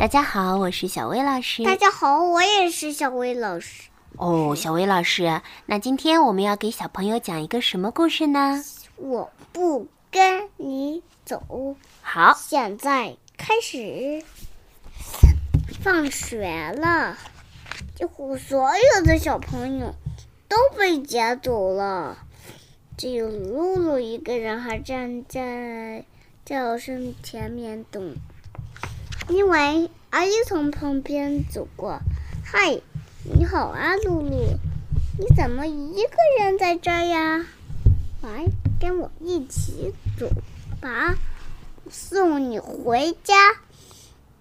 大家好，我是小薇老师。大家好，我也是小薇老师。哦，小薇老师，那今天我们要给小朋友讲一个什么故事呢？我不跟你走。好，现在开始。放学了，几乎所有的小朋友都被接走了，只有露露一个人还站在教室前面等。因为阿姨从旁边走过，嗨，你好啊，露露，你怎么一个人在这呀？来，跟我一起走吧，送你回家。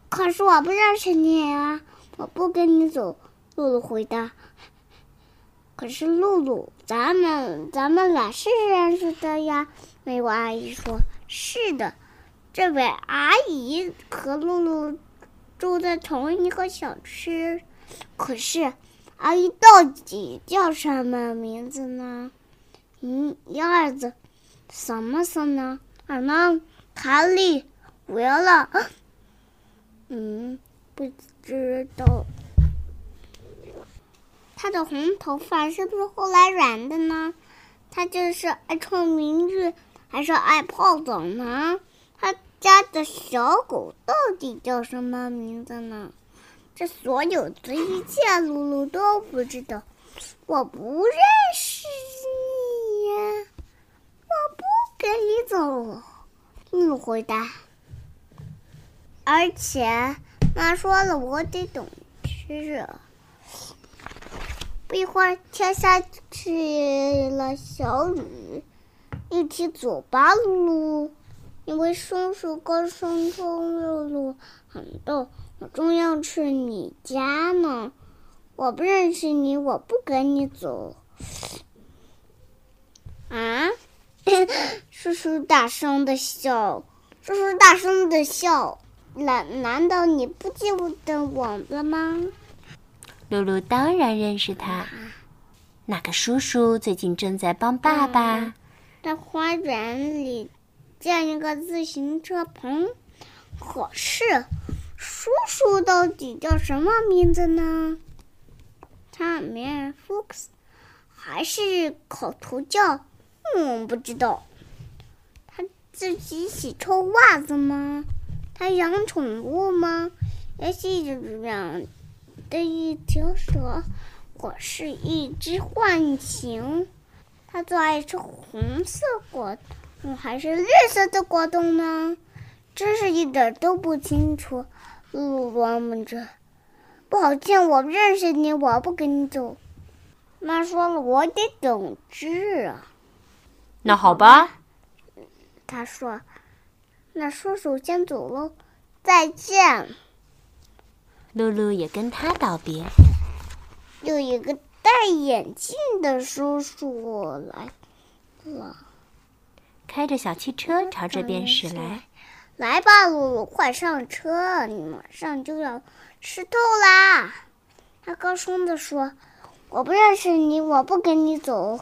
可是我不认识你啊！我不跟你走。露露回答。可是露露，咱们咱们俩是认识的呀。美国阿姨说：“是的，这位阿姨和露露住在同一个小区。可是，阿姨到底叫什么名字呢？一、一二子，什么什么？啊，呢？卡里，我要了。”嗯，不知道。他的红头发是不是后来染的呢？他就是爱臭名字，还是爱泡澡呢？家的小狗到底叫什么名字呢？这所有的一切，露露都不知道。我不认识你呀，我不跟你走。露露回答。而且妈说了，我得等吃。不一会儿，天下起了小雨，一起走吧，露露。因为松鼠高声冲露露很逗：“我正要去你家呢，我不认识你，我不跟你走。”啊！叔叔大声的笑，叔叔大声的笑。难难道你不记得我了吗？露露当然认识他。那个叔叔最近正在帮爸爸在花园里建一个自行车棚。可是，叔叔到底叫什么名字呢？他名 Fox，还是口头叫？嗯，不知道。他自己洗臭袜子吗？他养宠物吗？也许是养的一条蛇，或是一只浣熊。他最爱吃红色果冻还是绿色的果冻呢？真是一点都不清楚。露露琢磨着。不好见，我不认识你，我不跟你走。妈说了，我得等治啊。那好吧。他说。那叔叔先走喽，再见。露露也跟他道别。有一个戴眼镜的叔叔来了，开着小汽车朝这边驶来。来吧，露露，快上车，你马上就要湿透啦！他高声地说：“我不认识你，我不跟你走。”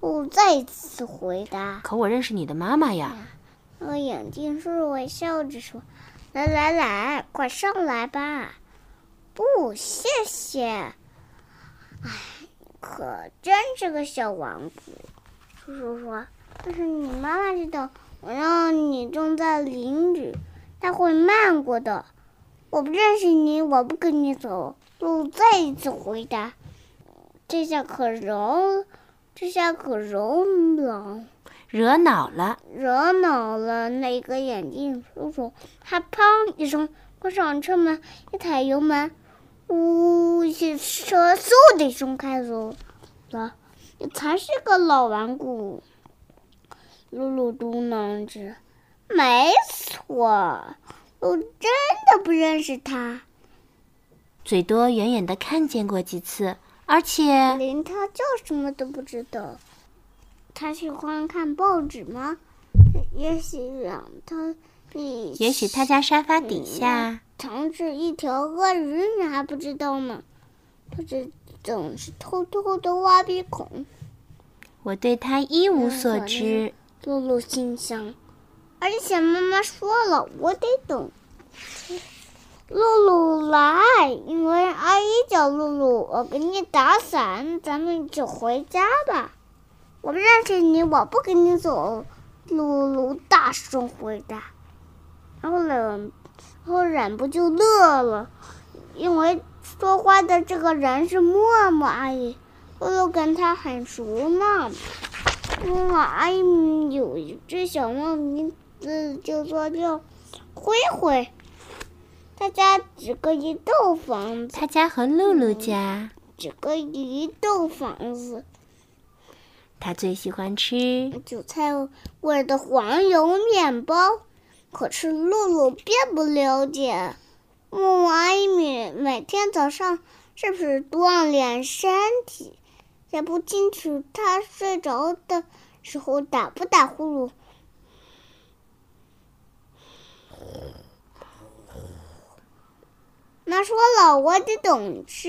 露露再次回答：“可我认识你的妈妈呀。”那个眼镜叔叔微笑着说：“来来来，快上来吧。”不，谢谢。哎，可真是个小顽固。叔叔说：“但是你妈妈知道，我让你种在林里，他会漫过的。我不认识你，我不跟你走。”鹿再一次回答：“这下可饶，这下可饶了。”惹恼了，惹恼了那个眼镜叔叔，他砰一声关上车门，一踩油门，呜，汽车嗖的一声开走了。你才是个老顽固，露露嘟囔着。没错，我真的不认识他，最多远远的看见过几次，而且连他叫什么都不知道。他喜欢看报纸吗？也许让他，也许他家沙发底下藏着一条鳄鱼，你还不知道吗？他这总是偷偷的挖鼻孔。我对他一无所知。露露心想，而且妈妈说了，我得等露露来，因为阿姨叫露露，我给你打伞，咱们就回家吧。我不认识你，我不跟你走。露露大声回答，然后忍，然后忍不就乐了，因为说话的这个人是默默阿姨，露露跟她很熟呢。默默阿姨有一只小猫，名字叫做叫灰灰。他家只隔一栋房子。他家和露露家只隔一栋房子。他最喜欢吃韭菜味的黄油面包，可是露露并不了解。木阿姨每天早上是不是锻炼身体？也不清楚他睡着的时候打不打呼噜。妈说了，我得懂事。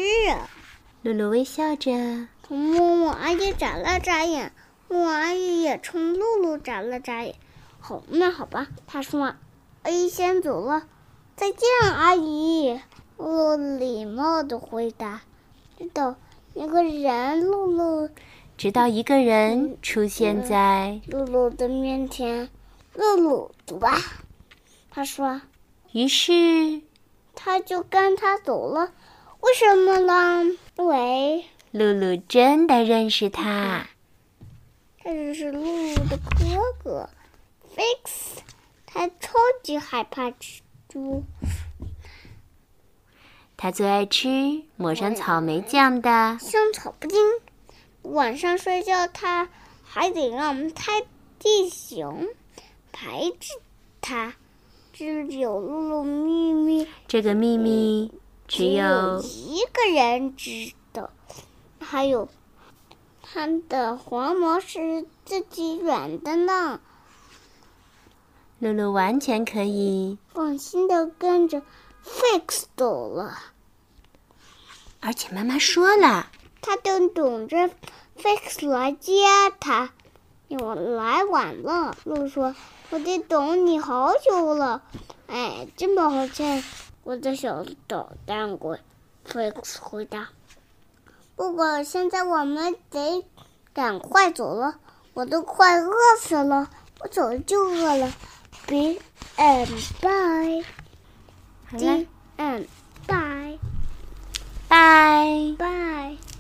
露露微笑着。木木阿姨眨了眨眼，木阿姨也冲露露眨了眨眼。好，那好吧，她说：“阿姨先走了，再见，阿姨。”露露礼貌的回答。直到一个人，露露，直到一个人出现在露露的面前。露露，走吧，他说。于是，他就跟他走了。为什么呢？因为。露露真的认识他，这是露露的哥哥，Fix。他超级害怕蜘蛛，他最爱吃抹上草莓酱的香草布丁。晚上睡觉，他还得让泰迪熊排斥他。只有露露秘密，这个秘密只有一个人知道。还有，他的黄毛是自己软的呢。露露完全可以放心的跟着 Fix 走了。而且妈妈说了，她都等着 Fix 来接他。我来晚了，露露说：“我得等你好久了。”哎，真抱歉，我的小捣蛋鬼。Fix 回答。不过现在我们得赶快走了，我都快饿死了。我走就饿了。Be and bye。好了，and bye。bye bye。